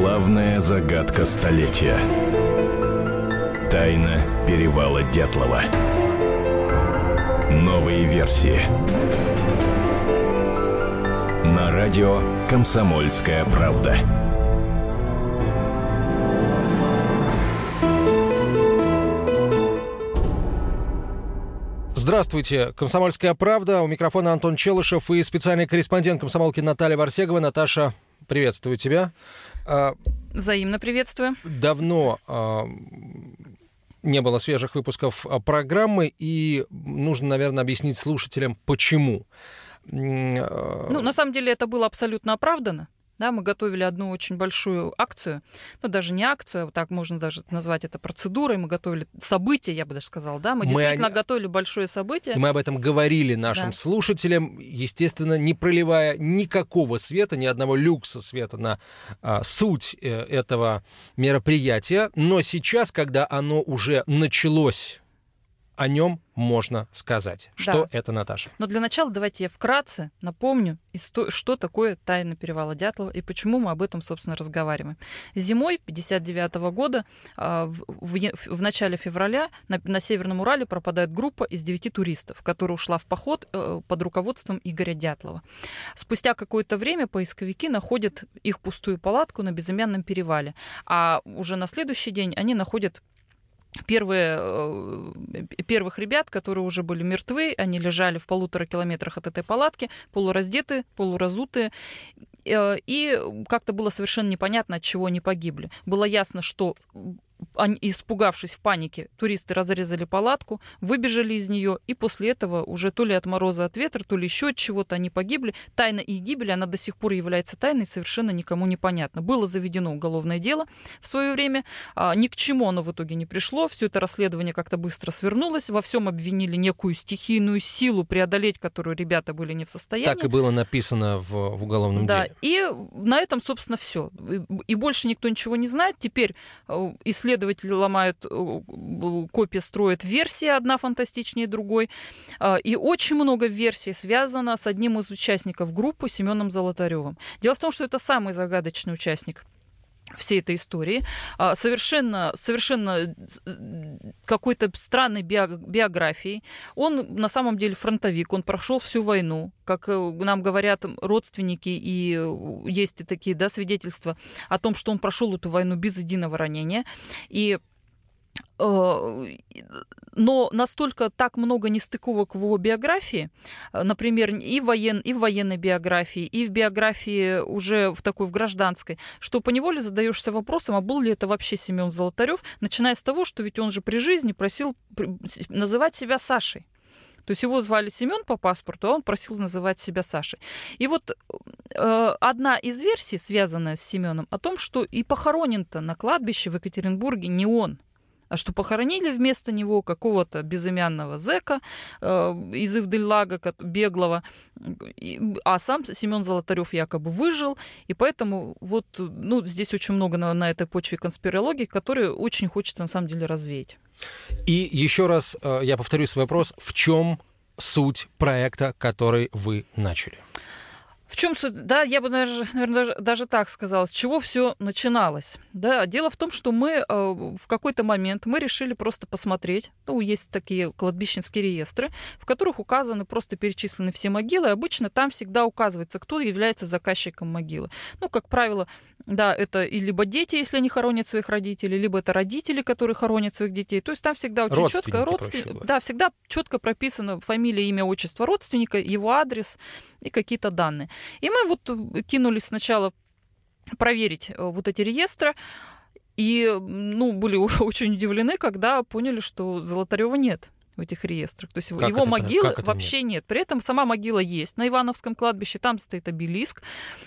Главная загадка столетия. Тайна перевала Дятлова. Новые версии. На радио «Комсомольская правда». Здравствуйте, «Комсомольская правда». У микрофона Антон Челышев и специальный корреспондент комсомолки Наталья Варсегова. Наташа, приветствую тебя. А, Взаимно приветствую. Давно а, не было свежих выпусков а, программы, и нужно, наверное, объяснить слушателям, почему. Ну, на самом деле это было абсолютно оправдано. Да, мы готовили одну очень большую акцию, ну даже не акцию, так можно даже назвать это процедурой. Мы готовили событие, я бы даже сказала, да, мы, мы действительно о... готовили большое событие. И мы об этом говорили нашим да. слушателям, естественно, не проливая никакого света, ни одного люкса света на а, суть э, этого мероприятия. Но сейчас, когда оно уже началось, о нем можно сказать. Что да. это, Наташа? Но для начала давайте я вкратце напомню, что такое тайна перевала Дятлова и почему мы об этом, собственно, разговариваем. Зимой 59 года, а, в начале февраля, на Северном Урале пропадает группа из девяти туристов, которая ушла в поход э, под руководством Игоря Дятлова. Спустя какое-то время поисковики находят их пустую палатку на безымянном перевале, а уже на следующий день они находят первые, э, первых ребят, которые уже были мертвы, они лежали в полутора километрах от этой палатки, полураздеты, полуразутые, э, и как-то было совершенно непонятно, от чего они погибли. Было ясно, что они, испугавшись в панике, туристы разрезали палатку, выбежали из нее, и после этого уже то ли от мороза, от ветра, то ли еще от чего-то они погибли. Тайна их гибели, она до сих пор является тайной, совершенно никому не понятно. Было заведено уголовное дело в свое время, а, ни к чему оно в итоге не пришло, все это расследование как-то быстро свернулось, во всем обвинили некую стихийную силу, преодолеть которую ребята были не в состоянии. Так и было написано в, в уголовном да, деле. И на этом, собственно, все. И больше никто ничего не знает. Теперь исследование исследователи ломают э, копии, строят версии, одна фантастичнее другой. А, и очень много версий связано с одним из участников группы Семеном Золотаревым. Дело в том, что это самый загадочный участник всей этой истории, а, совершенно, совершенно э, какой-то странной биографией. Он на самом деле фронтовик, он прошел всю войну, как э, нам говорят родственники, и есть и такие да, свидетельства о том, что он прошел эту войну без единого ранения. И Э, но настолько так много нестыковок в его биографии, э, например, и, воен, и в военной биографии, и в биографии уже в такой в гражданской, что поневоле задаешься вопросом, а был ли это вообще Семен Золотарев, начиная с того, что ведь он же при жизни просил называть себя Сашей. То есть его звали Семен по паспорту, а он просил называть себя Сашей. И вот э, одна из версий, связанная с Семеном, о том, что и похоронен-то на кладбище в Екатеринбурге не он, а что похоронили вместо него какого-то безымянного зэка э, из Ивдельлага, беглого, а сам Семен Золотарев якобы выжил, и поэтому вот, ну, здесь очень много на, на этой почве конспирологии, которые очень хочется на самом деле развеять. И еще раз э, я повторю свой вопрос, в чем суть проекта, который вы начали? В чем суть? Да, я бы, наверное, даже, даже так сказала, с чего все начиналось. Да, дело в том, что мы э, в какой-то момент мы решили просто посмотреть. Ну, есть такие кладбищенские реестры, в которых указаны просто перечислены все могилы. Обычно там всегда указывается, кто является заказчиком могилы. Ну, как правило, да, это и либо дети, если они хоронят своих родителей, либо это родители, которые хоронят своих детей. То есть там всегда очень четко родственники, да, всегда четко прописано фамилия, имя, отчество родственника, его адрес и какие-то данные. И мы вот э, кинулись сначала проверить э, вот эти реестры. И, ну, были очень удивлены, когда поняли, что Золотарева нет в этих реестрах. То есть как его это, могилы вообще нет? нет. При этом сама могила есть на Ивановском кладбище, там стоит обелиск.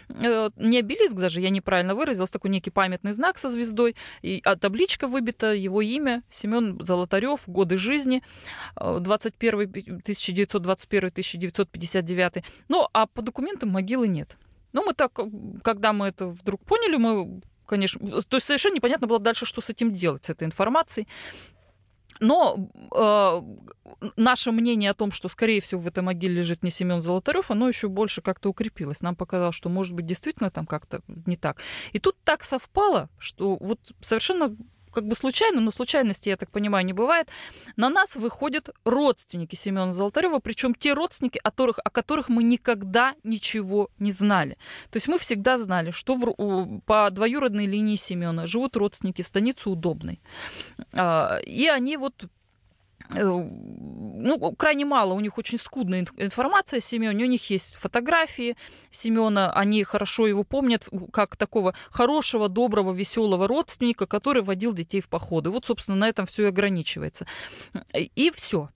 Э, не обелиск даже, я неправильно выразилась, такой некий памятный знак со звездой. И, а табличка выбита, его имя, Семен Золотарев, годы жизни, 21 1921-1959. Ну, а по документам могилы нет. Ну, мы так, когда мы это вдруг поняли, мы конечно, то есть совершенно непонятно было дальше, что с этим делать, с этой информацией. Но э, наше мнение о том, что, скорее всего, в этой могиле лежит не Семен Золотарев, оно еще больше как-то укрепилось. Нам показалось, что, может быть, действительно там как-то не так. И тут так совпало, что вот совершенно как бы случайно, но случайности, я так понимаю, не бывает, на нас выходят родственники Семена Золотарева, причем те родственники, о которых, о которых мы никогда ничего не знали. То есть мы всегда знали, что в, по двоюродной линии Семена живут родственники в станице Удобной. А, и они вот ну, крайне мало, у них очень скудная информация о Семене, у них есть фотографии Семена, они хорошо его помнят как такого хорошего, доброго, веселого родственника, который водил детей в походы. Вот, собственно, на этом все и ограничивается. И все.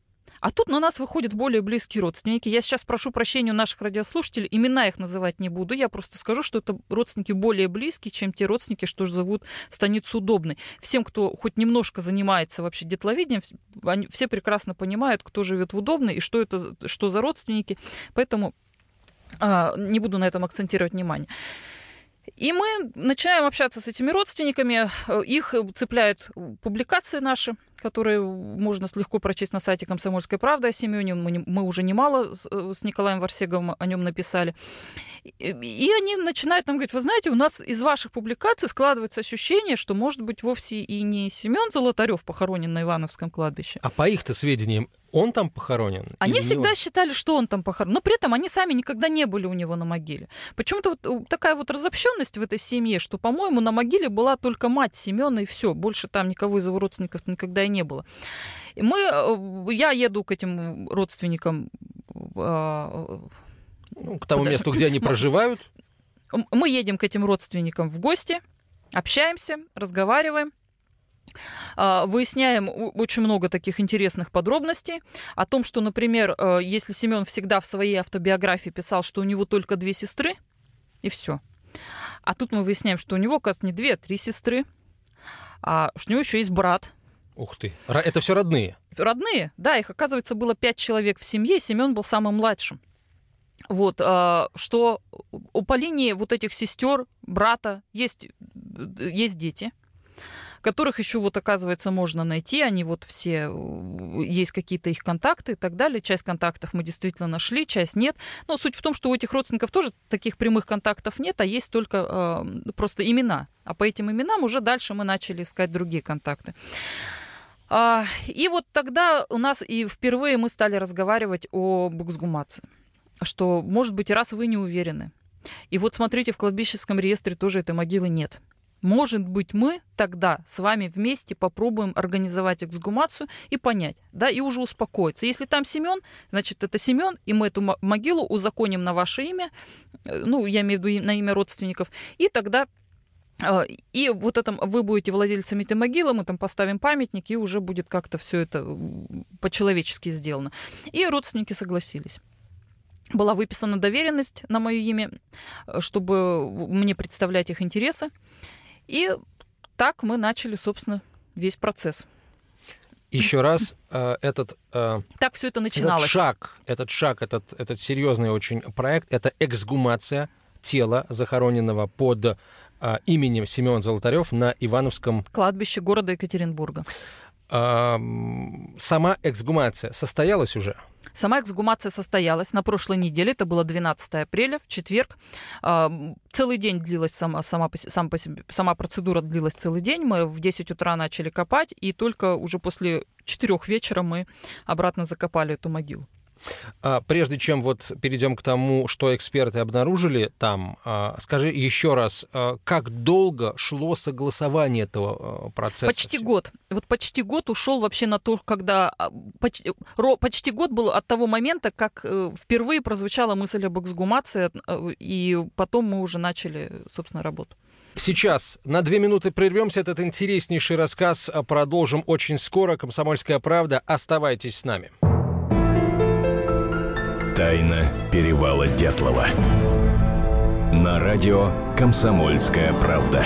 А тут на нас выходят более близкие родственники. Я сейчас прошу прощения у наших радиослушателей, имена их называть не буду. Я просто скажу, что это родственники более близкие, чем те родственники, что зовут станицу удобной. Всем, кто хоть немножко занимается вообще детловидением, они все прекрасно понимают, кто живет в удобной и что это, что за родственники. Поэтому а, не буду на этом акцентировать внимание. И мы начинаем общаться с этими родственниками. Их цепляют публикации наши, которые можно легко прочесть на сайте «Комсомольской правды» о Семене. Мы, мы уже немало с, э, с Николаем Варсеговым о нем написали. И, и они начинают нам говорить, вы знаете, у нас из ваших публикаций складывается ощущение, что, может быть, вовсе и не Семен Золотарев похоронен на Ивановском кладбище. А по их-то сведениям, он там похоронен? Они всегда он? считали, что он там похоронен. Но при этом они сами никогда не были у него на могиле. Почему-то вот э, такая вот разобщенность в этой семье, что, по-моему, на могиле была только мать Семена и все. Больше там никого из его родственников никогда и не было. И мы, э, я еду к этим родственникам а, ну, к тому Подожди. месту, где они проживают. Мы едем к этим родственникам в гости, общаемся, разговариваем. А, выясняем очень много таких интересных подробностей о том, что, например, э, если Семен всегда в своей автобиографии писал, что у него только две сестры, и все. А тут мы выясняем, что у него, оказывается, не две, а три сестры, а что у него еще есть брат. Ух ты. Это все родные? Родные, да. Их, оказывается, было пять человек в семье, Семен был самым младшим. Вот, а, что по линии вот этих сестер, брата есть, есть дети, которых еще вот, оказывается, можно найти. Они вот все, есть какие-то их контакты и так далее. Часть контактов мы действительно нашли, часть нет. Но суть в том, что у этих родственников тоже таких прямых контактов нет, а есть только э, просто имена. А по этим именам уже дальше мы начали искать другие контакты. А, и вот тогда у нас и впервые мы стали разговаривать о буксгумации. Что, может быть, раз вы не уверены. И вот смотрите, в кладбищенском реестре тоже этой могилы нет. Может быть, мы тогда с вами вместе попробуем организовать эксгумацию и понять, да, и уже успокоиться. Если там Семен, значит, это Семен, и мы эту могилу узаконим на ваше имя, э, ну, я имею в виду на имя родственников, и тогда и вот это вы будете владельцами этой могилы, мы там поставим памятник, и уже будет как-то все это по-человечески сделано. И родственники согласились была выписана доверенность на мое имя, чтобы мне представлять их интересы. И так мы начали, собственно, весь процесс. Еще раз, э, этот... Э, так все это начиналось. Этот шаг, этот шаг, этот, этот серьезный очень проект, это эксгумация тела захороненного под э, именем Семен Золотарев на Ивановском... Кладбище города Екатеринбурга. Сама эксгумация состоялась уже? Сама эксгумация состоялась на прошлой неделе, это было 12 апреля, в четверг. Целый день длилась сама, сама, сам по себе, сама процедура длилась целый день. Мы в 10 утра начали копать, и только уже после 4 вечера мы обратно закопали эту могилу. А, прежде чем вот перейдем к тому, что эксперты обнаружили там, а, скажи еще раз, а, как долго шло согласование этого процесса? Почти год. Вот почти год ушел вообще на то, когда почти, почти год был от того момента, как э, впервые прозвучала мысль об эксгумации, э, и потом мы уже начали, собственно, работу. Сейчас на две минуты прервемся. Этот интереснейший рассказ продолжим очень скоро. Комсомольская правда. Оставайтесь с нами. Тайна перевала Дятлова. На радио «Комсомольская правда».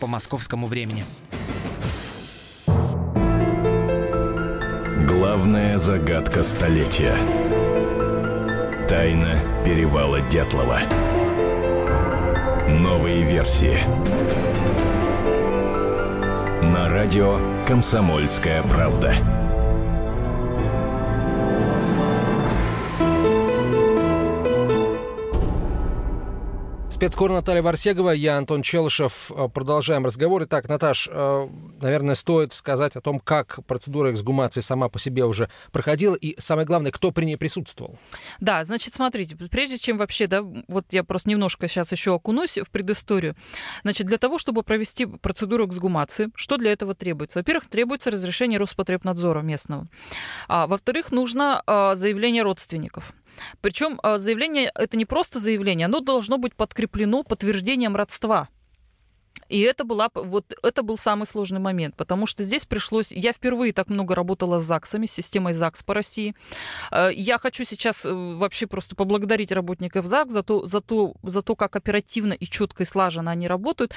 по московскому времени. Главная загадка столетия. Тайна перевала Дятлова. Новые версии. На радио «Комсомольская правда». Спецкор Наталья Варсегова, я Антон Челышев. Э, продолжаем разговор. Итак, Наташ, э, наверное, стоит сказать о том, как процедура эксгумации сама по себе уже проходила, и самое главное, кто при ней присутствовал. Да, значит, смотрите, прежде чем вообще, да, вот я просто немножко сейчас еще окунусь в предысторию. Значит, для того, чтобы провести процедуру эксгумации, что для этого требуется? Во-первых, требуется разрешение Роспотребнадзора местного. А, во-вторых, нужно а, заявление родственников. Причем а, заявление это не просто заявление, оно должно быть подкреплено подтверждением родства. И это, была, вот, это был самый сложный момент, потому что здесь пришлось... Я впервые так много работала с ЗАГСами, с системой ЗАГС по России. Э, я хочу сейчас э, вообще просто поблагодарить работников ЗАГС за то, за то, за то как оперативно и четко и слаженно они работают.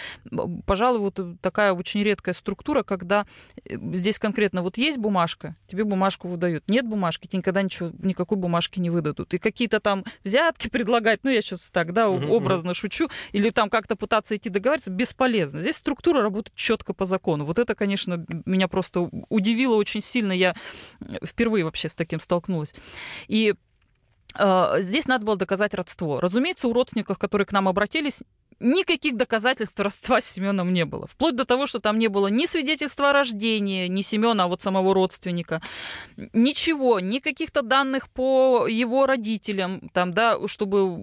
Пожалуй, вот такая очень редкая структура, когда э, здесь конкретно вот есть бумажка, тебе бумажку выдают. Нет бумажки, тебе никогда ничего, никакой бумажки не выдадут. И какие-то там взятки предлагать, ну, я сейчас так, да, образно шучу, или там как-то пытаться идти договариваться, бесполезно бесполезно. Здесь структура работает четко по закону. Вот это, конечно, меня просто удивило очень сильно. Я впервые вообще с таким столкнулась. И э, здесь надо было доказать родство. Разумеется, у родственников, которые к нам обратились, никаких доказательств родства с Семеном не было. Вплоть до того, что там не было ни свидетельства о рождении, ни Семена, а вот самого родственника. Ничего, ни каких-то данных по его родителям, там, да, чтобы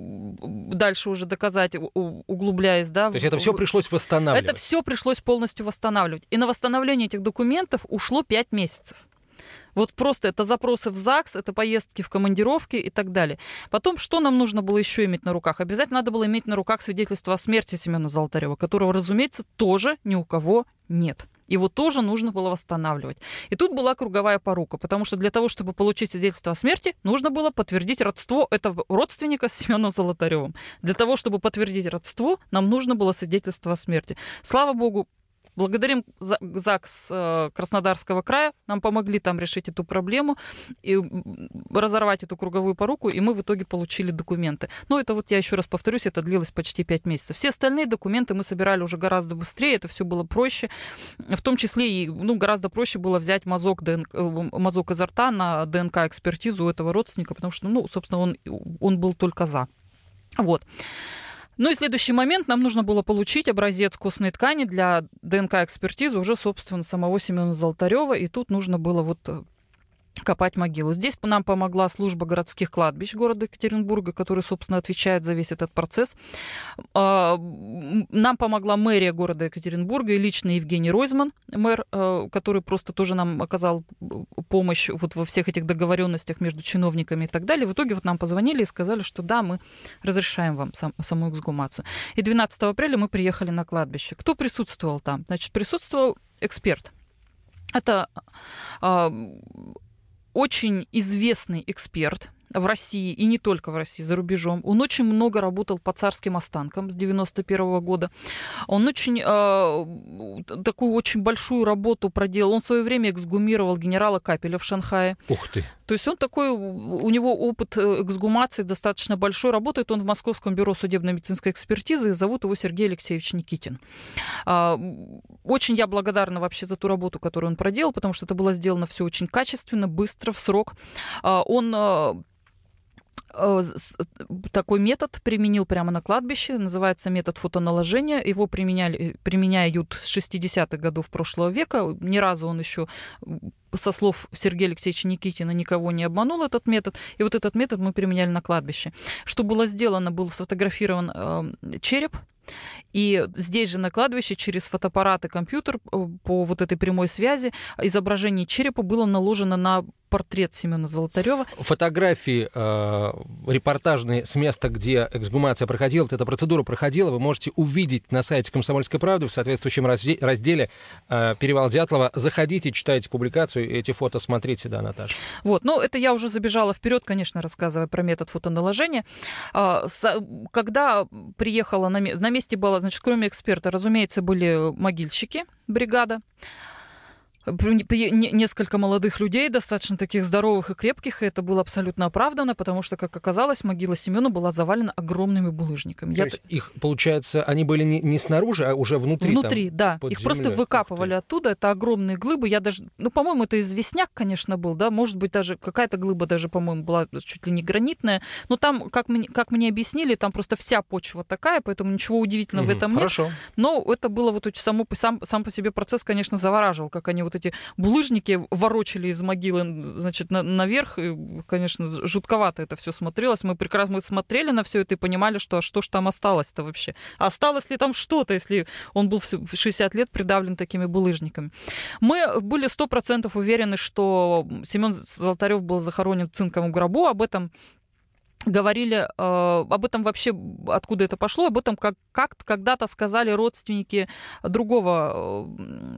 дальше уже доказать, углубляясь, да. То есть это все пришлось восстанавливать? Это все пришлось полностью восстанавливать. И на восстановление этих документов ушло 5 месяцев. Вот просто это запросы в ЗАГС, это поездки в командировки и так далее. Потом, что нам нужно было еще иметь на руках? Обязательно надо было иметь на руках свидетельство о смерти Семена Золотарева, которого, разумеется, тоже ни у кого нет. Его тоже нужно было восстанавливать. И тут была круговая порука, потому что для того, чтобы получить свидетельство о смерти, нужно было подтвердить родство этого родственника с Семеном Золотаревым. Для того, чтобы подтвердить родство, нам нужно было свидетельство о смерти. Слава богу, Благодарим ЗАГС э, Краснодарского края. Нам помогли там решить эту проблему и разорвать эту круговую поруку, и мы в итоге получили документы. Но это вот я еще раз повторюсь, это длилось почти пять месяцев. Все остальные документы мы собирали уже гораздо быстрее, это все было проще. В том числе и ну, гораздо проще было взять мазок, ДНК, э, мазок изо рта на ДНК-экспертизу этого родственника, потому что, ну, собственно, он, он был только за. Вот. Ну и следующий момент, нам нужно было получить образец костной ткани для ДНК-экспертизы уже, собственно, самого Семена Золотарева, и тут нужно было вот э, копать могилу. Здесь нам помогла служба городских кладбищ города Екатеринбурга, который, собственно, отвечает за весь этот процесс. А, нам помогла мэрия города Екатеринбурга и лично Евгений Ройзман, мэр, э, который просто тоже нам оказал помощь вот во всех этих договоренностях между чиновниками и так далее. В итоге вот нам позвонили и сказали, что да, мы разрешаем вам сам, саму эксгумацию. И 12 апреля мы приехали на кладбище. Кто присутствовал там? Значит, присутствовал эксперт. Это а, очень известный эксперт в России, и не только в России, за рубежом. Он очень много работал по царским останкам с 91 -го года. Он очень э, такую очень большую работу проделал. Он в свое время эксгумировал генерала Капеля в Шанхае. Ух ты! То есть он такой, у него опыт э, эксгумации достаточно большой. Работает он в Московском бюро судебно-медицинской экспертизы, и зовут его Сергей Алексеевич Никитин. А, очень я благодарна вообще за ту работу, которую он проделал, потому что это было сделано все очень качественно, быстро, в срок. А, он Э, такой метод применил прямо на кладбище, называется метод фотоналожения. Его применяли, применяют с 60-х годов прошлого века. Ни разу он еще со слов Сергея Алексеевича Никитина, никого не обманул этот метод. И вот этот метод мы применяли на кладбище. Что было сделано? Был сфотографирован э, череп, и здесь же на кладбище через фотоаппарат и компьютер э, по вот этой прямой связи изображение черепа было наложено на портрет Семена Золотарева. Фотографии э, репортажные с места, где эксгумация проходила, вот эта процедура проходила, вы можете увидеть на сайте «Комсомольской правды» в соответствующем разделе э, «Перевал Дятлова». Заходите, читайте публикацию, эти фото смотрите, да, Наташа. Вот, ну это я уже забежала вперед, конечно, рассказывая про метод фотоналожения. А, когда приехала на, на месте была, значит, кроме эксперта, разумеется, были могильщики, бригада несколько молодых людей, достаточно таких здоровых и крепких, и это было абсолютно оправдано, потому что, как оказалось, могила Семена была завалена огромными булыжниками. То Я... есть их, получается, они были не, не снаружи, а уже внутри? Внутри, там, да. Их землей. просто выкапывали оттуда, это огромные глыбы. Я даже, ну, по-моему, это известняк, конечно, был, да, может быть, даже какая-то глыба даже, по-моему, была чуть ли не гранитная, но там, как мне, как мне объяснили, там просто вся почва такая, поэтому ничего удивительного угу, в этом нет. Хорошо. Но это было вот само, сам, сам по себе процесс, конечно, завораживал, как они вот эти булыжники ворочали из могилы, значит, на, наверх. И, конечно, жутковато это все смотрелось. Мы прекрасно мы смотрели на все это и понимали, что а что ж там осталось-то вообще. осталось ли там что-то, если он был в 60 лет придавлен такими булыжниками. Мы были сто процентов уверены, что Семен Золотарев был захоронен в цинковом гробу. Об этом говорили э, об этом вообще, откуда это пошло, об этом как, как когда-то сказали родственники другого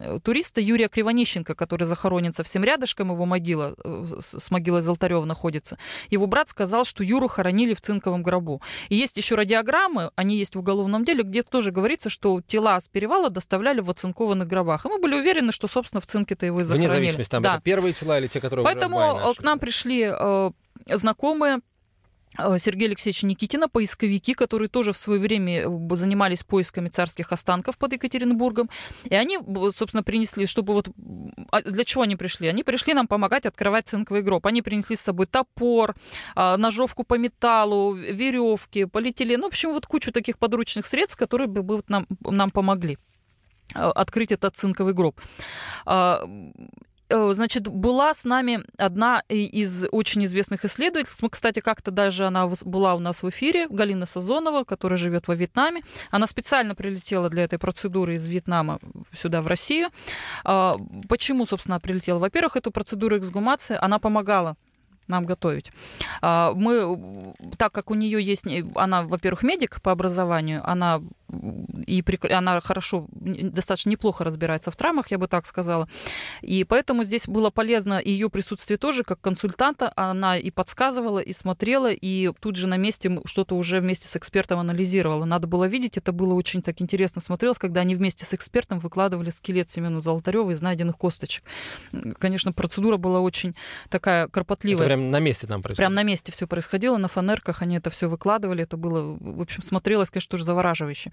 э, туриста Юрия Кривонищенко, который захоронен совсем рядышком, его могила э, с, могилой Золотарева находится. Его брат сказал, что Юру хоронили в цинковом гробу. И есть еще радиограммы, они есть в уголовном деле, где тоже говорится, что тела с перевала доставляли в оцинкованных гробах. И мы были уверены, что, собственно, в цинке-то его и захоронили. Вне зависимости, там да. это первые тела или те, которые Поэтому уже к нам пришли э, знакомые Э, Сергея Алексеевича Никитина, поисковики, которые тоже в свое время э, занимались поисками царских останков под Екатеринбургом. И они, собственно, принесли, чтобы вот... А для чего они пришли? Они пришли нам помогать открывать цинковый гроб. Они принесли с собой топор, а, ножовку по металлу, веревки, полиэтилен. Ну, в общем, вот кучу таких подручных средств, которые бы нам, нам помогли э, открыть этот цинковый гроб. Э, значит, была с нами одна из очень известных исследовательниц. Мы, кстати, как-то даже она была у нас в эфире, Галина Сазонова, которая живет во Вьетнаме. Она специально прилетела для этой процедуры из Вьетнама сюда, в Россию. А, почему, собственно, прилетела? Во-первых, эту процедуру эксгумации она помогала нам готовить. А, мы, так как у нее есть, она, во-первых, медик по образованию, она и она хорошо, достаточно неплохо разбирается в травмах, я бы так сказала. И поэтому здесь было полезно ее присутствие тоже как консультанта. Она и подсказывала, и смотрела, и тут же на месте что-то уже вместе с экспертом анализировала. Надо было видеть, это было очень так интересно смотрелось, когда они вместе с экспертом выкладывали скелет Семену Золотарева из найденных косточек. Конечно, процедура была очень такая кропотливая. Это прям на месте там происходило? Прям на месте все происходило, на фанерках они это все выкладывали. Это было, в общем, смотрелось, конечно, тоже завораживающе.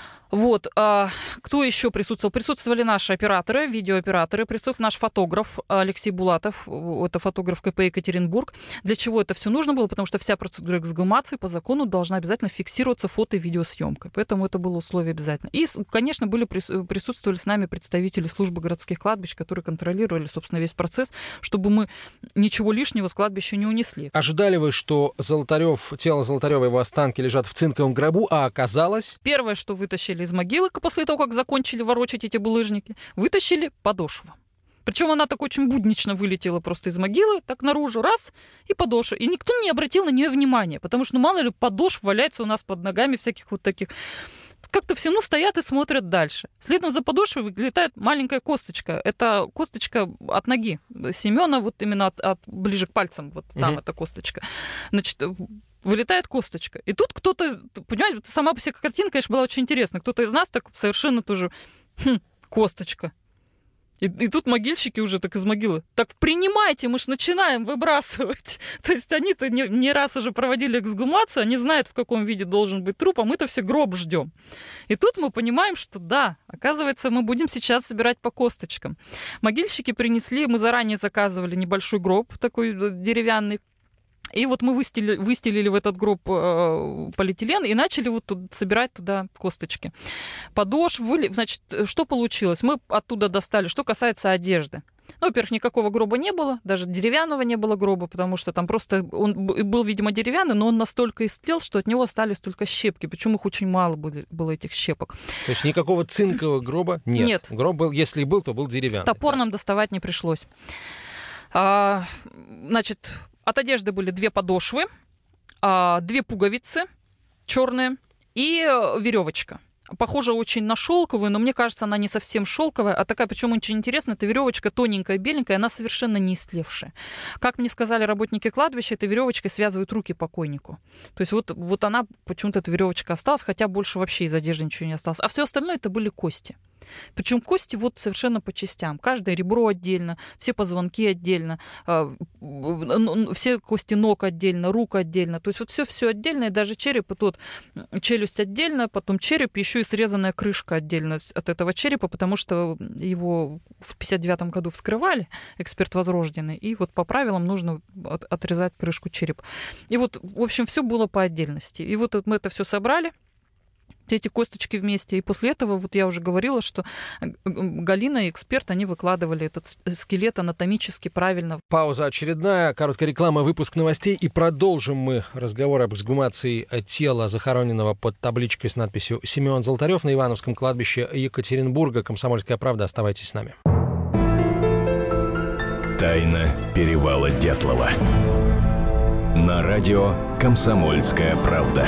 Вот. А, кто еще присутствовал? Присутствовали наши операторы, видеооператоры, присутствовал наш фотограф Алексей Булатов, это фотограф КП Екатеринбург. Для чего это все нужно было? Потому что вся процедура эксгумации по закону должна обязательно фиксироваться фото- и видеосъемкой. Поэтому это было условие обязательно. И, конечно, были присутствовали с нами представители службы городских кладбищ, которые контролировали, собственно, весь процесс, чтобы мы ничего лишнего с кладбища не унесли. Ожидали вы, что Золотарев, тело Золотарева и его останки лежат в цинковом гробу, а оказалось? Первое, что вытащили вытащили из могилы после того, как закончили ворочать эти булыжники, вытащили подошву. Причем она так очень буднично вылетела просто из могилы, так наружу, раз, и подошва. И никто не обратил на нее внимания, потому что, ну, мало ли, подошв валяется у нас под ногами всяких вот таких. Как-то все, ну, стоят и смотрят дальше. Следом за подошвой вылетает маленькая косточка. Это косточка от ноги Семена, вот именно от, от ближе к пальцам, вот там угу. эта косточка. Значит, вылетает косточка. И тут кто-то, понимаете, сама по себе картинка, конечно, была очень интересна. Кто-то из нас так совершенно тоже, хм, косточка. И, и тут могильщики уже так из могилы. Так принимайте, мы ж начинаем выбрасывать. То есть они-то не, не раз уже проводили эксгумацию, они знают, в каком виде должен быть труп, а мы-то все гроб ждем. И тут мы понимаем, что да, оказывается, мы будем сейчас собирать по косточкам. Могильщики принесли, мы заранее заказывали небольшой гроб такой э, деревянный, и вот мы выстелили, выстелили в этот гроб э, полиэтилен и начали вот тут собирать туда косточки. Подошвы, значит, что получилось? Мы оттуда достали, что касается одежды. Ну, во-первых, никакого гроба не было, даже деревянного не было гроба, потому что там просто он был, видимо, деревянный, но он настолько истлел, что от него остались только щепки. Причем их очень мало было, было этих щепок. То есть никакого цинкового гроба нет? Нет. Гроб был, если был, то был деревянный. Топор нам доставать не пришлось. А, значит, от одежды были две подошвы, а, две пуговицы черные и э, веревочка похожа очень на шелковую, но мне кажется, она не совсем шелковая, а такая, причем очень интересная, эта веревочка тоненькая, беленькая, она совершенно не истлевшая. Как мне сказали работники кладбища, этой веревочкой связывают руки покойнику. То есть вот, вот она, почему-то эта веревочка осталась, хотя больше вообще из одежды ничего не осталось. А все остальное это были кости. Причем кости вот совершенно по частям. Каждое ребро отдельно, все позвонки отдельно, а, все кости ног отдельно, рук отдельно. То есть вот все все отдельно, и даже череп, и тут челюсть отдельно, потом череп, еще и срезанная крышка отдельно от этого черепа, потому что его в 59 году вскрывали, эксперт возрожденный, и вот по правилам нужно отрезать крышку черепа. И вот, в общем, все было по отдельности. И вот мы это все собрали, эти косточки вместе. И после этого, вот я уже говорила, что э, Галина и эксперт, они выкладывали этот скелет анатомически правильно. Пауза очередная, короткая реклама, выпуск новостей. И продолжим мы разговор об эксгумации тела, захороненного под табличкой с надписью «Семен Золотарев» на Ивановском кладбище Екатеринбурга. Комсомольская правда. Оставайтесь с нами. Тайна перевала Дятлова. На радио «Комсомольская правда».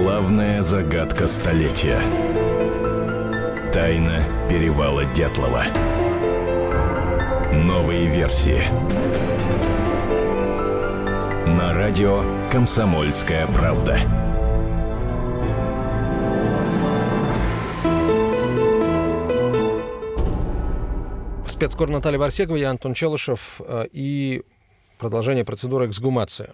Главная загадка столетия. Тайна перевала Дятлова. Новые версии. На радио «Комсомольская правда». Спецкор Наталья Варсекова, я Антон Челышев э, и продолжение процедуры эксгумации.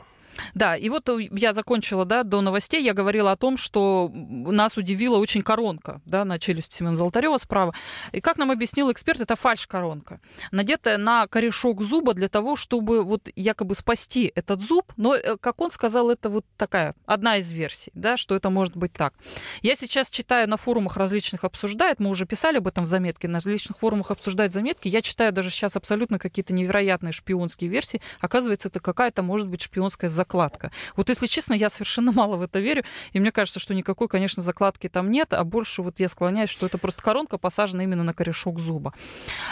Да, и вот э, я закончила, да, до новостей. Я говорила о том, что нас удивила очень коронка, да, на челюсть Семена Золотарева справа. И как нам объяснил эксперт, это фальш-коронка, надетая на корешок зуба для того, чтобы вот якобы спасти этот зуб, но, э, как он сказал, это вот такая, одна из версий, да, что это может быть так. Я сейчас читаю на форумах различных обсуждает, мы уже писали об этом в заметке, на различных форумах обсуждают заметки, я читаю даже сейчас абсолютно какие-то невероятные шпионские версии, оказывается, это какая-то, может быть, шпионская закладка. Вот если честно, я совершенно мало в это верю, и мне кажется, что никакой, конечно, закладки там нет, а больше вот я склоняюсь, что это просто коронка посажена именно на корешок зуба.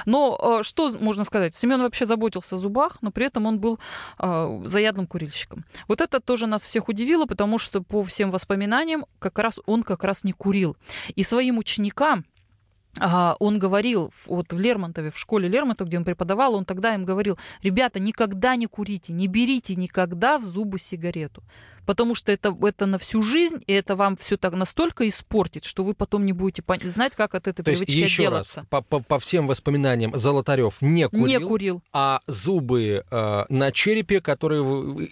Но э, что можно сказать? Семен вообще заботился о зубах, но при этом он был э, заядлым курильщиком. Вот это тоже нас всех удивило, потому что по всем воспоминаниям как раз он как раз не курил. И своим ученикам он говорил, вот в Лермонтове, в школе Лермонтова, где он преподавал, он тогда им говорил, ребята, никогда не курите, не берите никогда в зубы сигарету потому что это, это на всю жизнь, и это вам все так настолько испортит, что вы потом не будете знать, как от этой То привычки есть, еще отделаться. Раз, по, по, по всем воспоминаниям, Золотарев не курил, не курил. а зубы э, на черепе, которые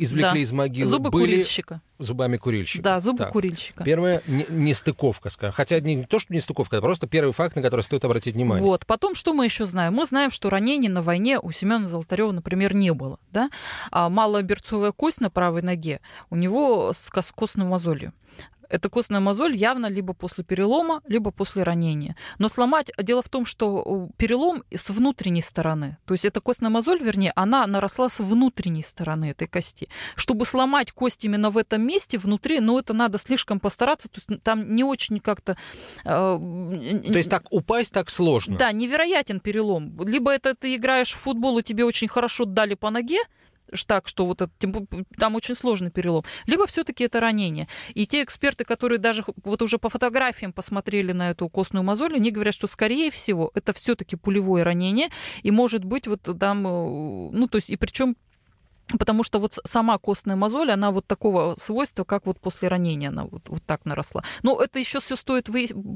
извлекли да. из могилы, зубы были... курильщика зубами курильщика. Да, зубы так. курильщика. Первая нестыковка, скажем. Хотя не, не то, что нестыковка, это просто первый факт, на который стоит обратить внимание. Вот. Потом, что мы еще знаем? Мы знаем, что ранений на войне у Семена Золотарева, например, не было. Да? А малоберцовая кость на правой ноге у него с костной мозолью. Эта костная мозоль явно либо после перелома, либо после ранения. Но сломать... Дело в том, что перелом с внутренней стороны. То есть эта костная мозоль, вернее, она наросла с внутренней стороны этой кости. Чтобы сломать кость именно в этом месте, внутри, ну, это надо слишком постараться. То есть там не очень как-то... Э, то есть так упасть так сложно? Да, невероятен перелом. Либо это ты играешь в футбол, и тебе очень хорошо дали по ноге, так, что вот это, там очень сложный перелом, либо все-таки это ранение. И те эксперты, которые даже вот уже по фотографиям посмотрели на эту костную мозоль, они говорят, что скорее всего это все-таки пулевое ранение, и может быть вот там, э, ну то есть и причем Потому что вот сама костная мозоль, она вот такого свойства, как вот после ранения она вот, вот так наросла. Но это еще все стоит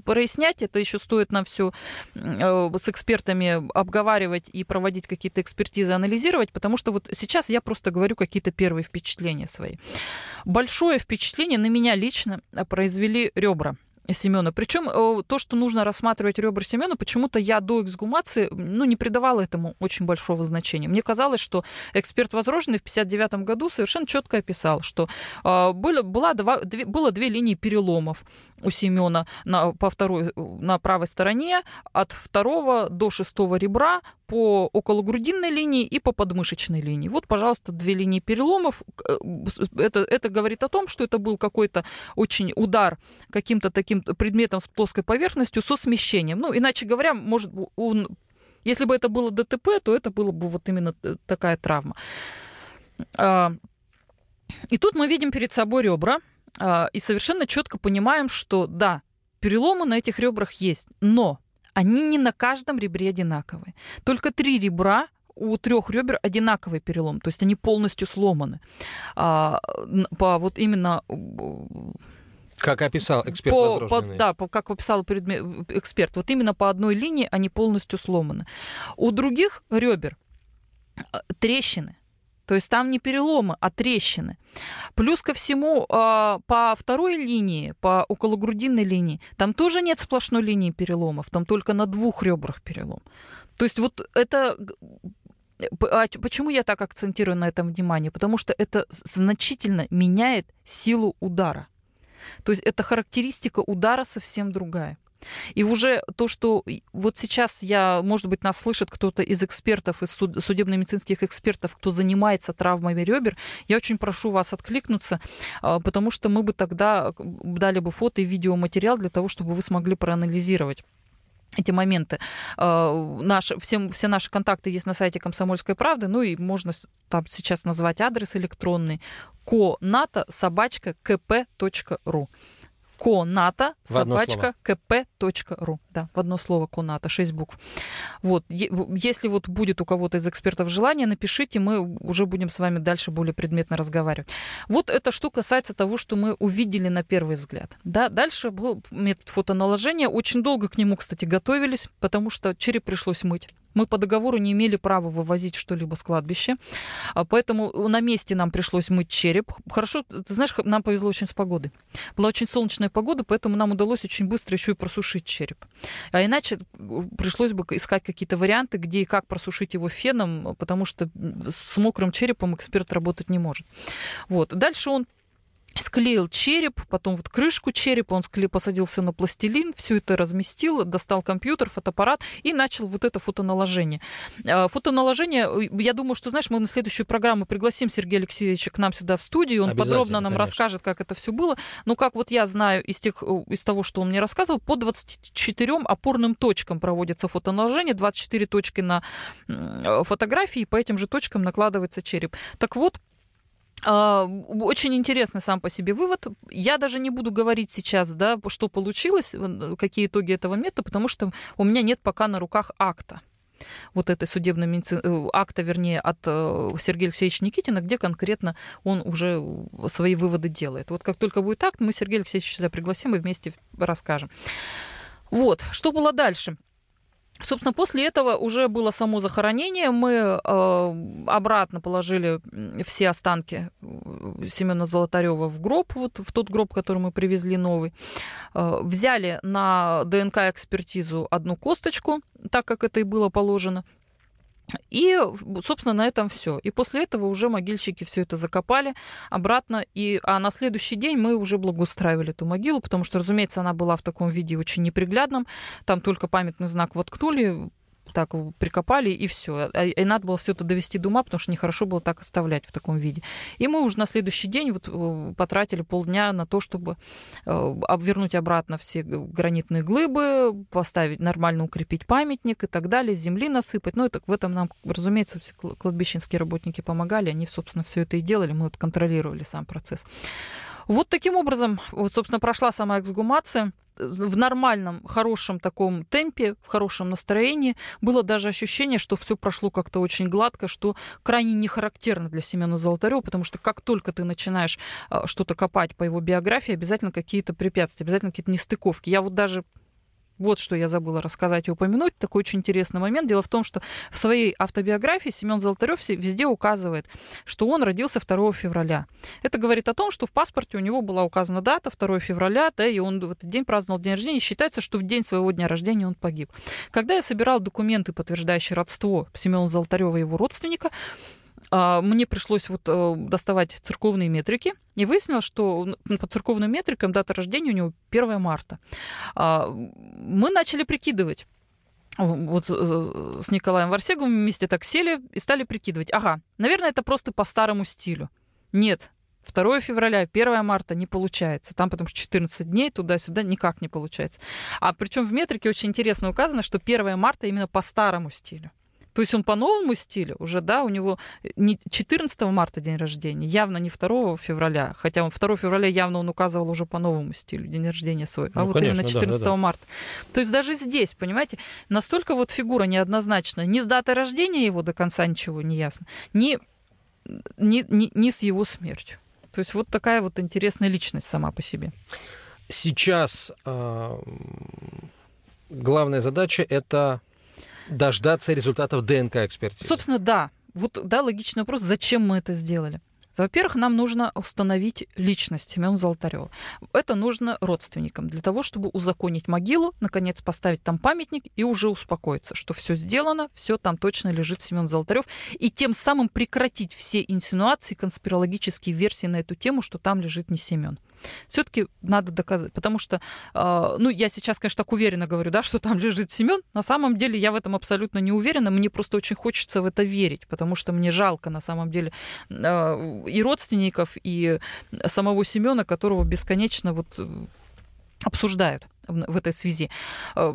прояснять, это еще стоит нам все э, с экспертами обговаривать и проводить какие-то экспертизы, анализировать, потому что вот сейчас я просто говорю какие-то первые впечатления свои. Большое впечатление на меня лично произвели ребра Семена. Причем э, то, что нужно рассматривать ребра Семена, почему-то я до эксгумации ну, не придавала этому очень большого значения. Мне казалось, что эксперт Возроженный в 1959 году совершенно четко описал, что э, было, была два, две, было две линии переломов у Семена на, по второй, на правой стороне от второго до шестого ребра по окологрудинной линии и по подмышечной линии. Вот, пожалуйста, две линии переломов. Э, это, это говорит о том, что это был какой-то очень удар каким-то таким предметом с плоской поверхностью со смещением. Ну, иначе говоря, может, он, если бы это было ДТП, то это было бы вот именно такая травма. А, и тут мы видим перед собой ребра а, и совершенно четко понимаем, что да, переломы на этих ребрах есть, но они не на каждом ребре одинаковые. Только три ребра у трех ребер одинаковый перелом, то есть они полностью сломаны. А, по вот именно как описал эксперт по, по, Да, по, как описал предмет, эксперт. Вот именно по одной линии они полностью сломаны. У других ребер а, трещины. То есть там не переломы, а трещины. Плюс ко всему, а, по второй линии, по окологрудинной линии, там тоже нет сплошной линии переломов, там только на двух ребрах перелом. То есть вот это а почему я так акцентирую на этом внимание? Потому что это значительно меняет силу удара. То есть это характеристика удара совсем другая. И уже то, что вот сейчас я, может быть, нас слышит кто-то из экспертов, из судебно-медицинских экспертов, кто занимается травмами ребер, я очень прошу вас откликнуться, а, потому что мы бы тогда дали бы фото и видеоматериал для того, чтобы вы смогли проанализировать эти моменты. А, наш, все, все наши контакты есть на сайте Комсомольской правды, ну и можно там сейчас назвать адрес электронный коната собачка kp.ru коната, собачка, kp.ru. Да, в одно слово коната, шесть букв. Вот, если вот будет у кого-то из экспертов желание, напишите, мы уже будем с вами дальше более предметно разговаривать. Вот эта штука касается того, что мы увидели на первый взгляд. Да, дальше был метод фотоналожения. Очень долго к нему, кстати, готовились, потому что череп пришлось мыть. Мы по договору не имели права вывозить что-либо с кладбища, а поэтому на месте нам пришлось мыть череп. Хорошо, ты знаешь, нам повезло очень с погодой. Была очень солнечная погода, поэтому нам удалось очень быстро еще и просушить череп. А иначе пришлось бы искать какие-то варианты, где и как просушить его феном, потому что с мокрым черепом эксперт работать не может. Вот. Дальше он склеил череп, потом вот крышку черепа, он склеил, посадил все на пластилин, все это разместил, достал компьютер, фотоаппарат и начал вот это фотоналожение. А, фотоналожение, э, я думаю, что, знаешь, мы на следующую программу пригласим Сергея Алексеевича к нам сюда в студию, он подробно нам конечно. расскажет, как это все было. Но как вот я знаю из, тех, э, из того, что он мне рассказывал, по 24 опорным точкам проводится фотоналожение, 24 точки на э, фотографии, и по этим же точкам накладывается череп. Так вот, очень интересный сам по себе вывод. Я даже не буду говорить сейчас, да, что получилось, какие итоги этого метода, потому что у меня нет пока на руках акта вот этой судебной медицины, э, акта, вернее, от э, Сергея Алексеевича Никитина, где конкретно он уже свои выводы делает. Вот как только будет акт, мы Сергея Алексеевича сюда пригласим и вместе расскажем. Вот, что было дальше? Собственно, после этого уже было само захоронение. Мы э, обратно положили все останки э, Семена Золотарева в гроб, вот в тот гроб, который мы привезли новый. Э, взяли на ДНК-экспертизу одну косточку, так как это и было положено. И, собственно, на этом все. И после этого уже могильщики все это закопали обратно. И, а на следующий день мы уже благоустраивали эту могилу, потому что, разумеется, она была в таком виде очень неприглядном. Там только памятный знак воткнули, так прикопали, и все. А, и надо было все это довести до ума, потому что нехорошо было так оставлять в таком виде. И мы уже на следующий день вот э, потратили полдня на то, чтобы э, обвернуть обратно все гранитные глыбы, поставить, нормально укрепить памятник и так далее, земли насыпать. Ну, это, в этом нам, разумеется, все кладбищенские работники помогали, они, собственно, все это и делали, мы вот контролировали сам процесс. Вот таким образом, вот, собственно, прошла сама эксгумация в нормальном, хорошем таком темпе, в хорошем настроении. Было даже ощущение, что все прошло как-то очень гладко, что крайне не характерно для Семена Золотарева, потому что как только ты начинаешь а, что-то копать по его биографии, обязательно какие-то препятствия, обязательно какие-то нестыковки. Я вот даже Вот что я забыла рассказать и упомянуть. Такой очень интересный момент. Дело в том, что в своей автобиографии Семен Золотарев везде указывает, что он родился 2 февраля. Это говорит о том, что в паспорте у него была указана дата 2 февраля, да, и он в этот день праздновал день рождения. Считается, что в день своего дня рождения он погиб. Когда я собирал документы, подтверждающие родство Семена Золотарева и его родственника, мне пришлось вот э, доставать церковные метрики, и выяснилось, что по церковным метрикам дата рождения у него 1 марта. А, мы начали прикидывать, вот э, с Николаем Варсеговым вместе так сели и стали прикидывать. Ага, наверное, это просто по старому стилю. Нет, 2 февраля, 1 марта не получается. Там потому что 14 дней туда-сюда никак не получается. А причем в метрике очень интересно указано, что 1 марта именно по старому стилю. То есть он по новому стилю уже, да, у него не 14 марта день рождения, явно не 2 февраля, хотя он 2 февраля явно он указывал уже по новому стилю день рождения свой, а ну, вот конечно, именно 14 да, да, да. марта. То есть даже здесь, понимаете, настолько вот фигура неоднозначная, ни с датой рождения его до конца ничего не ясно, ни, ни, ни, ни с его смертью. То есть вот такая вот интересная личность сама по себе. Сейчас э, главная задача это дождаться результатов ДНК-экспертизы. Собственно, да. Вот, да, логичный вопрос, зачем мы это сделали? Во-первых, нам нужно установить личность Семена Золотарева. Это нужно родственникам для того, чтобы узаконить могилу, наконец поставить там памятник и уже успокоиться, что все сделано, все там точно лежит Семен Золотарев, и тем самым прекратить все инсинуации, конспирологические версии на эту тему, что там лежит не Семен все-таки надо доказать. Потому что, э, ну, я сейчас, конечно, так уверенно говорю, да, что там лежит Семен. На самом деле я в этом абсолютно не уверена. Мне просто очень хочется в это верить, потому что мне жалко, на самом деле, э, и родственников, и самого Семена, которого бесконечно вот э, обсуждают в, этой связи. Э,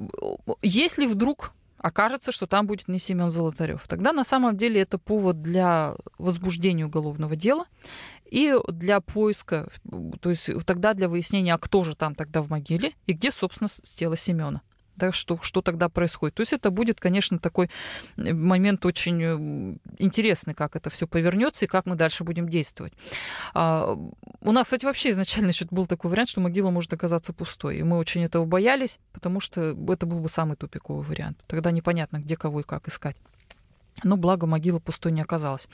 если вдруг окажется, что там будет не Семен Золотарев. Тогда на самом деле это повод для возбуждения уголовного дела и для поиска, то есть тогда для выяснения, а кто же там тогда в могиле и где, собственно, тело Семена. Да, что, что тогда происходит. То есть это будет, конечно, такой э, момент очень э, интересный, как это все повернется и как мы дальше будем действовать. А, у нас, кстати, вообще изначально еще был такой вариант, что могила может оказаться пустой. И мы очень этого боялись, потому что это был бы самый тупиковый вариант. Тогда непонятно, где кого и как искать. Но благо могила пустой не оказалась.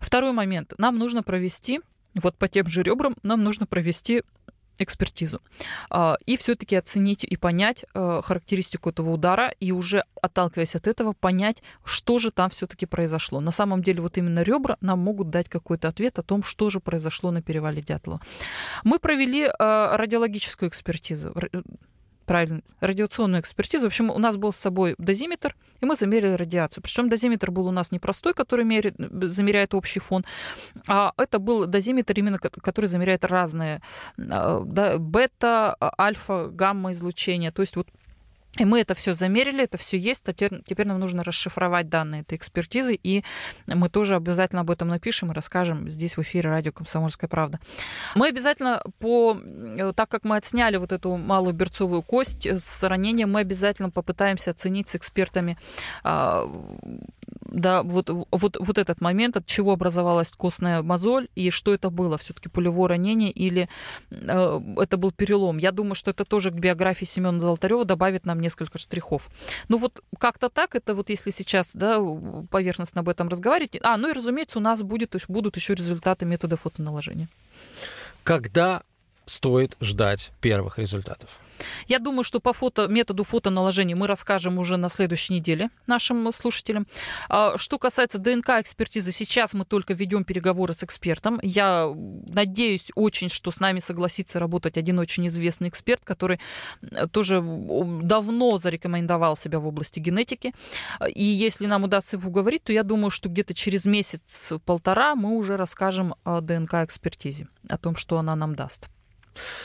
Второй момент. Нам нужно провести вот по тем же ребрам нам нужно провести экспертизу а, и все-таки оценить и понять э, характеристику этого удара и уже отталкиваясь от этого понять, что же там все-таки произошло. На самом деле вот именно ребра нам могут дать какой-то ответ о том, что же произошло на перевале Дятлова. Мы провели э, радиологическую экспертизу правильно, радиационную экспертизу. В общем, у нас был с собой дозиметр, и мы замерили радиацию. Причем дозиметр был у нас не простой, который меряет, замеряет общий фон, а это был дозиметр именно, который замеряет разные а, да, бета, альфа, гамма излучения. То есть вот и мы это все замерили, это все есть. Теперь, теперь нам нужно расшифровать данные этой экспертизы, и мы тоже обязательно об этом напишем и расскажем здесь в эфире радио «Комсомольская правда». Мы обязательно, по, э, так как мы отсняли вот эту малую берцовую кость с ранением, мы обязательно попытаемся оценить с экспертами а, да, вот, вот, вот этот момент, от чего образовалась костная мозоль, и что это было, все-таки пулевое ранение или э, это был перелом. Я думаю, что это тоже к биографии Семена Золотарева добавит нам несколько штрихов. Ну вот как-то так, это вот если сейчас да, поверхностно об этом разговаривать. А, ну и разумеется, у нас будет, будут еще результаты метода фотоналожения. Когда стоит ждать первых результатов? Я думаю, что по фото, методу фотоналожения мы расскажем уже на следующей неделе нашим слушателям. А, что касается ДНК-экспертизы, сейчас мы только ведем переговоры с экспертом. Я надеюсь очень, что с нами согласится работать один очень известный эксперт, который тоже давно зарекомендовал себя в области генетики. И если нам удастся его уговорить, то я думаю, что где-то через месяц-полтора мы уже расскажем о ДНК-экспертизе, о том, что она нам даст.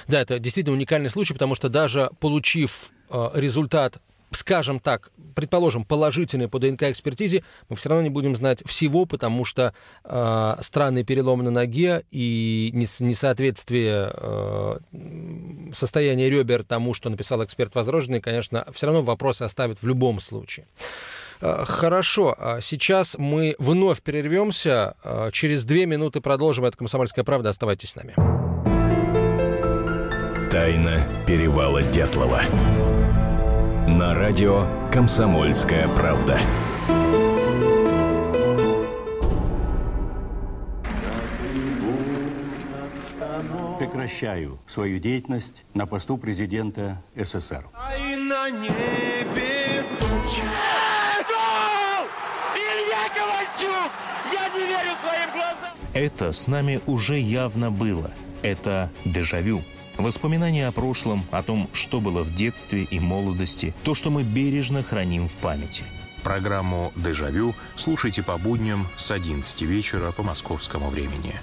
Да, это действительно уникальный случай, потому что даже получив э, результат скажем так, предположим, положительный по ДНК-экспертизе, мы все равно не будем знать всего, потому что э, странный перелом на ноге и несоответствие э, состояния ребер тому, что написал эксперт Возрожденный, конечно, все равно вопросы оставят в любом случае. Э, хорошо, а сейчас мы вновь перервемся. Э, через две минуты продолжим. Это «Комсомольская правда». Оставайтесь с нами. Тайна перевала Дятлова. На радио «Комсомольская правда». Прекращаю свою деятельность на посту президента СССР. А и на небе тучи. Илья Ковальчук! Я не верю своим глазам! Это с нами уже явно было. Это дежавю. Воспоминания о прошлом, о том, что было в детстве и молодости, то, что мы бережно храним в памяти. Программу «Дежавю» слушайте по будням с 11 вечера по московскому времени.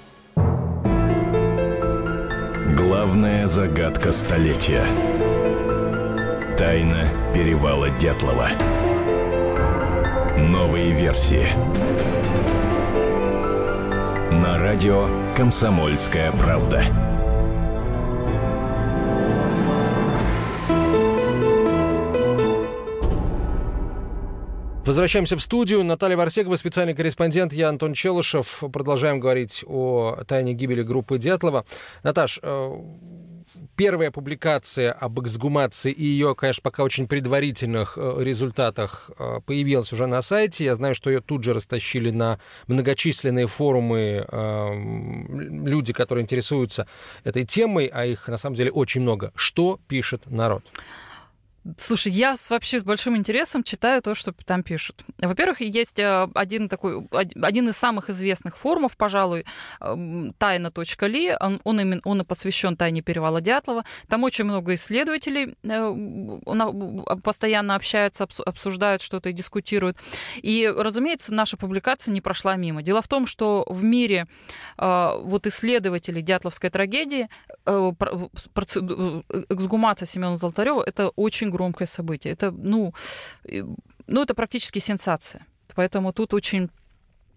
Главная загадка столетия. Тайна перевала Дятлова. Новые версии. На радио «Комсомольская правда». Возвращаемся в студию. Наталья Варсегова, специальный корреспондент. Я Антон Челышев. Продолжаем говорить о тайне гибели группы Дятлова. Наташ, э, первая публикация об эксгумации и ее, конечно, пока очень предварительных э, результатах э, появилась уже на сайте. Я знаю, что ее тут же растащили на многочисленные форумы люди, которые интересуются этой темой, а их на самом деле очень много. Что пишет народ? Слушай, я вообще с большим интересом читаю то, что там пишут. Во-первых, есть э, один такой, один из самых известных форумов, пожалуй, эм, тайна.ли. Он, он, именно, он и посвящен тайне перевала Дятлова. Там очень много исследователей э, постоянно общаются, обсуждают что-то и дискутируют. И, разумеется, наша публикация не прошла мимо. Дело в том, что в мире э, вот исследователей Дятловской трагедии эксгумация Семена Золотарева — это очень громкое событие. Это, ну, ну, это практически сенсация. Поэтому тут очень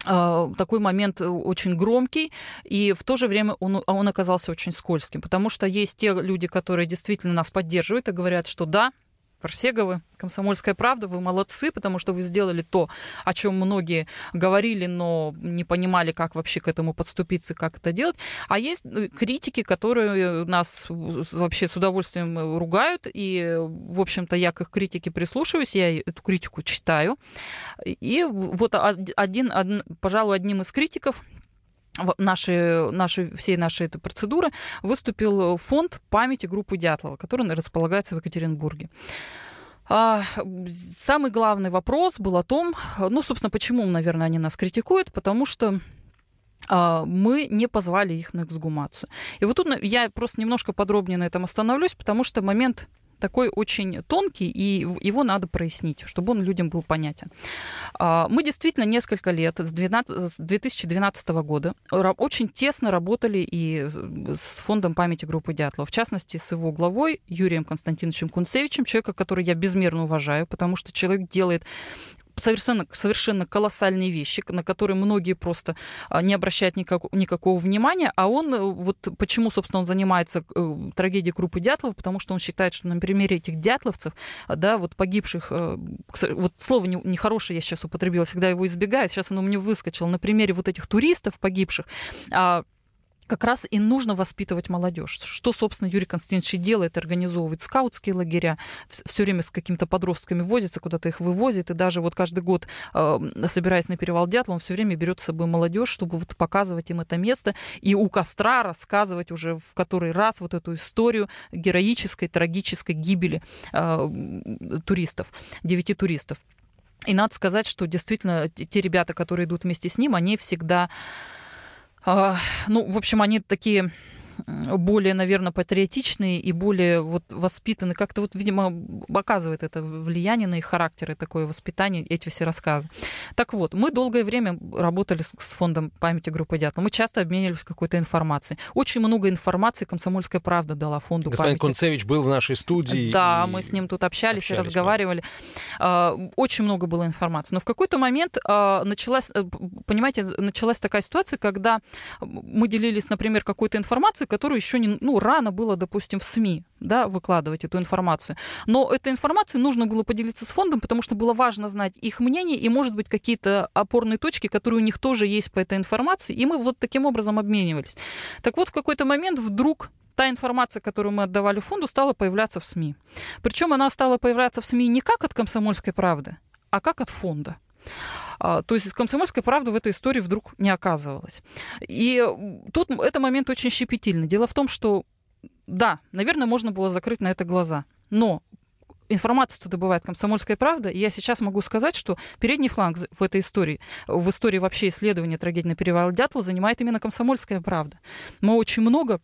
а, такой момент очень громкий, и в то же время он, он оказался очень скользким, потому что есть те люди, которые действительно нас поддерживают и говорят, что да, Фарсеговы, «Комсомольская правда», вы молодцы, потому что вы сделали то, о чем многие говорили, но не понимали, как вообще к этому подступиться, как это делать. А есть ну, критики, которые нас вообще с удовольствием ругают, и, в общем-то, я к их критике прислушиваюсь, я эту критику читаю. И вот один, один пожалуй, одним из критиков нашей, нашей, всей нашей этой процедуры выступил фонд памяти группы Дятлова, который располагается в Екатеринбурге. А, самый главный вопрос был о том, ну, собственно, почему, наверное, они нас критикуют, потому что а, мы не позвали их на эксгумацию. И вот тут я просто немножко подробнее на этом остановлюсь, потому что момент такой очень тонкий, и его надо прояснить, чтобы он людям был понятен. А, мы действительно несколько лет, с 2012 года, очень тесно работали и с фондом памяти группы Дятлова, в частности, с его главой Юрием Константиновичем Кунцевичем, человека, который я безмерно уважаю, потому что человек делает совершенно, совершенно колоссальные вещи, на которые многие просто а, не обращают никак, никакого внимания, а он, э, вот почему, собственно, он занимается э, трагедией группы Дятлова, потому что он считает, что на примере этих дятловцев, да, вот погибших, э, вот слово нехорошее я сейчас употребила, всегда его избегаю, сейчас оно мне выскочило, на примере вот этих туристов погибших, а, как раз и нужно воспитывать молодежь. Что, собственно, Юрий Константинович и делает, организовывает скаутские лагеря, все время с какими-то подростками возится, куда-то их вывозит, и даже вот каждый год, э, собираясь на перевал Дятла, он все время берет с собой молодежь, чтобы вот показывать им это место, и у костра рассказывать уже в который раз вот эту историю героической, трагической гибели э, туристов, девяти туристов. И надо сказать, что действительно те ребята, которые идут вместе с ним, они всегда ну, в общем, они такие более, наверное, патриотичные и более вот воспитаны. Как-то вот, видимо, оказывает это влияние на их характер и такое воспитание, эти все рассказы. Так вот, мы долгое время работали с, с фондом памяти группы Дятла. Мы часто обменивались какой-то информацией. Очень много информации «Комсомольская правда» дала фонду Господин памяти. Кунцевич был в нашей студии. Да, и... мы с ним тут общались, общались и разговаривали. Да. Очень много было информации. Но в какой-то момент а, началась, э, понимаете, началась такая ситуация, когда мы делились, например, какой-то информацией, которую еще не, ну, рано было, допустим, в СМИ да, выкладывать эту информацию. Но этой информацией нужно было поделиться с фондом, потому что было важно знать их мнение и, может быть, какие-то опорные точки, которые у них тоже есть по этой информации. И мы вот таким образом обменивались. Так вот, в какой-то момент вдруг та информация, которую мы отдавали фонду, стала появляться в СМИ. Причем она стала появляться в СМИ не как от «Комсомольской правды», а как от фонда. А, то есть комсомольской правды в этой истории вдруг не оказывалось. И тут это момент очень щепетильный. Дело в том, что да, наверное, можно было закрыть на это глаза. Но информацию добывает «Комсомольская правда», я сейчас могу сказать, что передний фланг в этой истории, в истории вообще исследования трагедии на перевале Дятлова занимает именно «Комсомольская правда». Мы очень много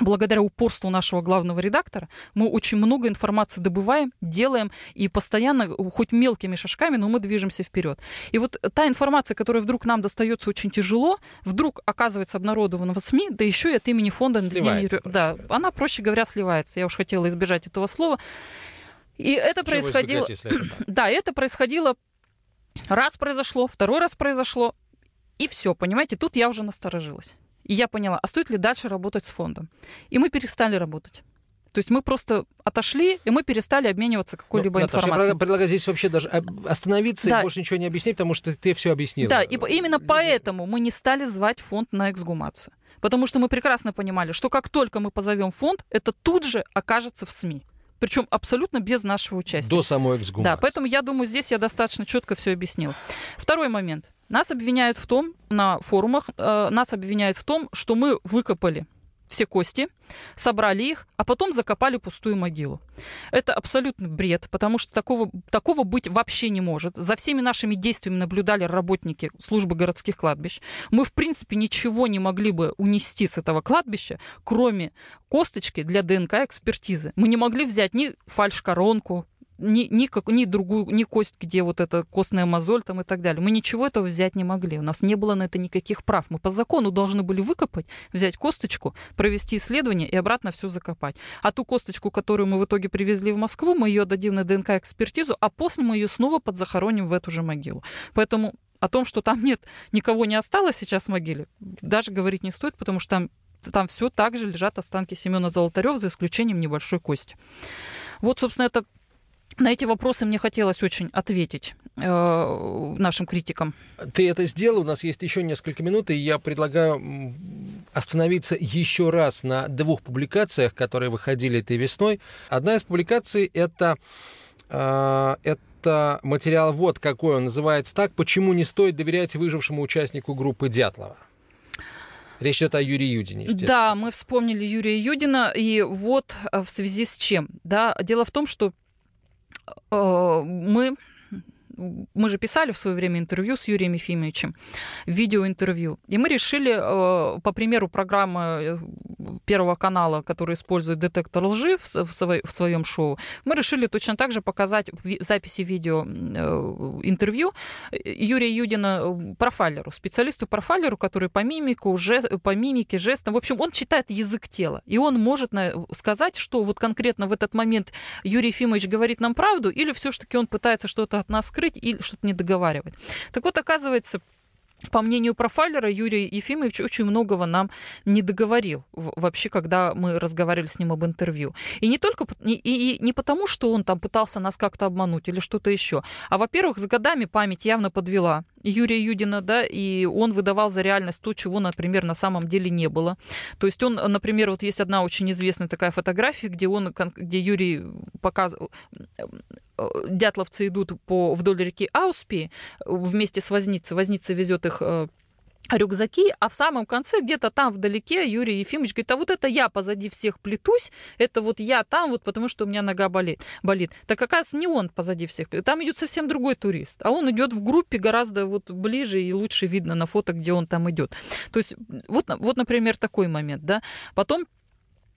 благодаря упорству нашего главного редактора мы очень много информации добываем, делаем и постоянно, хоть мелкими шажками, но мы движемся вперед. И вот та информация, которая вдруг нам достается очень тяжело, вдруг оказывается обнародована в СМИ, да еще и от имени фонда... Сливается, да, она, проще говоря, сливается. Я уж хотела избежать этого слова. И это Чего происходило... это так? Да, это происходило... Раз произошло, второй раз произошло, и все, понимаете, тут я уже насторожилась. И я поняла, а стоит ли дальше работать с фондом? И мы перестали работать. То есть мы просто отошли, и мы перестали обмениваться какой-либо Ну, Наташа, информацией. Я предлагаю здесь вообще даже остановиться Да. и больше ничего не объяснить, потому что ты все объяснила. Да, и именно поэтому мы не стали звать фонд на эксгумацию. Потому что мы прекрасно понимали, что как только мы позовем фонд, это тут же окажется в СМИ. Причем абсолютно без нашего участия. До самой эксгумации. Да, поэтому я думаю, здесь я достаточно четко все объяснила. Второй момент. Нас обвиняют в том, на форумах, э, нас обвиняют в том, что мы выкопали все кости, собрали их, а потом закопали пустую могилу. Это абсолютно бред, потому что такого, такого быть вообще не может. За всеми нашими действиями наблюдали работники службы городских кладбищ. Мы, в принципе, ничего не могли бы унести с этого кладбища, кроме косточки для ДНК-экспертизы. Мы не могли взять ни фальш-коронку, ни, ни, как, ни другую, ни кость, где вот эта костная мозоль там и так далее. Мы ничего этого взять не могли. У нас не было на это никаких прав. Мы по закону должны были выкопать, взять косточку, провести исследование и обратно все закопать. А ту косточку, которую мы в итоге привезли в Москву, мы ее дадим на ДНК-экспертизу, а после мы ее снова подзахороним в эту же могилу. Поэтому о том, что там нет, никого не осталось сейчас в могиле, даже говорить не стоит, потому что там, там все так же лежат останки Семена Золотарева, за исключением небольшой кости. Вот, собственно, это на эти вопросы мне хотелось очень ответить э, нашим критикам. Ты это сделал, у нас есть еще несколько минут, и я предлагаю остановиться еще раз на двух публикациях, которые выходили этой весной. Одна из публикаций это, э, это материал вот какой он называется так «Почему не стоит доверять выжившему участнику группы Дятлова». Речь идет о Юрии Юдине, естественно. Да, мы вспомнили Юрия Юдина, и вот э, в связи с чем. Да, дело в том, что мы мы же писали в свое время интервью с Юрием Ефимовичем, видеоинтервью, и мы решили, э, по примеру программы э, Первого канала, который использует детектор лжи в, в, своем шоу, мы решили точно так же показать записи видео э, Юрия Юдина профайлеру, специалисту-профайлеру, который по мимику, же, по мимике, жестам, в общем, он читает язык тела, и он может сказать, что вот конкретно в этот момент Юрий Ефимович говорит нам правду, или все-таки он пытается что-то от нас скрыть, или что-то не договаривать. Так вот, оказывается, по мнению профайлера, Юрий Ефимович очень многого нам не договорил вообще, когда мы разговаривали с ним об интервью. И не только и, и- и не потому, что он там пытался нас как-то обмануть или что-то еще, а, во-первых, с годами память явно подвела Юрия Юдина, да, и он выдавал за реальность то, чего, например, на самом деле не было. То есть он, например, вот есть одна очень известная такая фотография, где он, где Юрий показывал, дятловцы идут по, вдоль реки Ауспи вместе с возницей. Возница везет их э, рюкзаки, а в самом конце, где-то там вдалеке, Юрий Ефимович говорит, а вот это я позади всех плетусь, это вот я там, вот потому что у меня нога болит. болит. Так оказывается, не он позади всех, там идет совсем другой турист, а он идет в группе гораздо вот ближе и лучше видно на фото, где он там идет. То есть вот, вот например, такой момент, да. Потом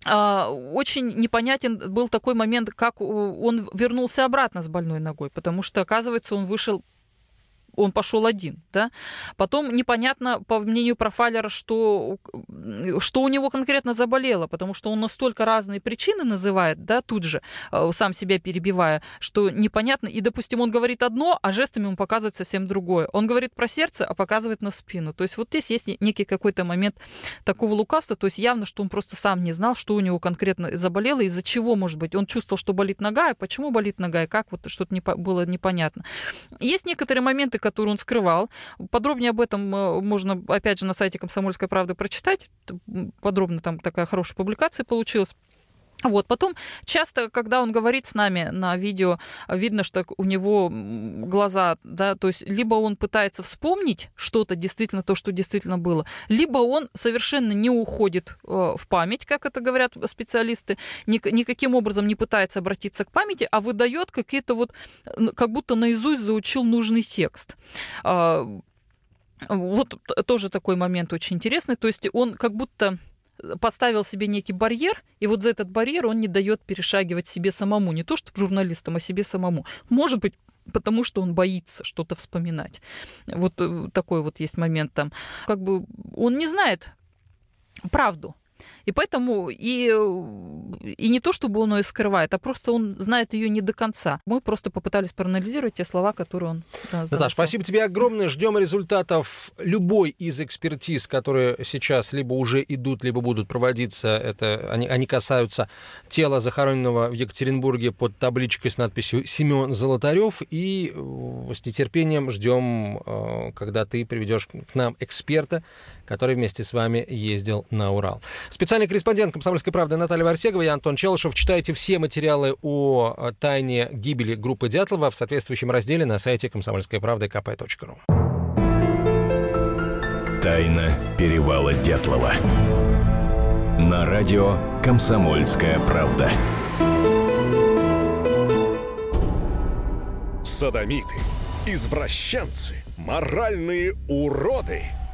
очень непонятен был такой момент, как он вернулся обратно с больной ногой, потому что, оказывается, он вышел он пошел один, да. Потом непонятно, по мнению профайлера, что, что у него конкретно заболело, потому что он настолько разные причины называет, да, тут же, э, сам себя перебивая, что непонятно. И, допустим, он говорит одно, а жестами он показывает совсем другое. Он говорит про сердце, а показывает на спину. То есть вот здесь есть некий какой-то момент такого лукавства, то есть явно, что он просто сам не знал, что у него конкретно заболело, из-за чего, может быть. Он чувствовал, что болит нога, а почему болит нога, и как вот что-то не, было непонятно. Есть некоторые моменты, которые он скрывал. Подробнее об этом э, можно, опять же, на сайте «Комсомольской правды» прочитать. Подробно там такая хорошая публикация получилась. Вот. Потом часто, когда он говорит с нами на видео, видно, что у него глаза, да, то есть либо он пытается вспомнить что-то действительно, то, что действительно было, либо он совершенно не уходит э, в память, как это говорят специалисты, ни, никаким образом не пытается обратиться к памяти, а выдает какие-то вот, как будто наизусть заучил нужный текст. А, вот тоже такой момент очень интересный. То есть он как будто поставил себе некий барьер, и вот за этот барьер он не дает перешагивать себе самому, не то что журналистам, а себе самому. Может быть, потому что он боится что-то вспоминать. Вот э, такой вот есть момент там. Как бы он не знает правду. И поэтому и, и не то, чтобы он ее скрывает, а просто он знает ее не до конца. Мы просто попытались проанализировать те слова, которые он да, Наташа, спасибо тебе огромное. Ждем результатов любой из экспертиз, которые сейчас либо уже идут, либо будут проводиться. Это, они, они касаются тела захороненного в Екатеринбурге под табличкой с надписью «Семен Золотарев». И э, с нетерпением ждем, э, когда ты приведешь к нам эксперта, который вместе с вами ездил на Урал. Специальный корреспондент «Комсомольской правды» Наталья Варсегова и Антон Челышев. Читайте все материалы о э, тайне гибели группы Дятлова в соответствующем разделе на сайте комсомольской правды kp.ru. Тайна перевала Дятлова. На радио «Комсомольская правда». Садомиты, извращенцы, моральные уроды –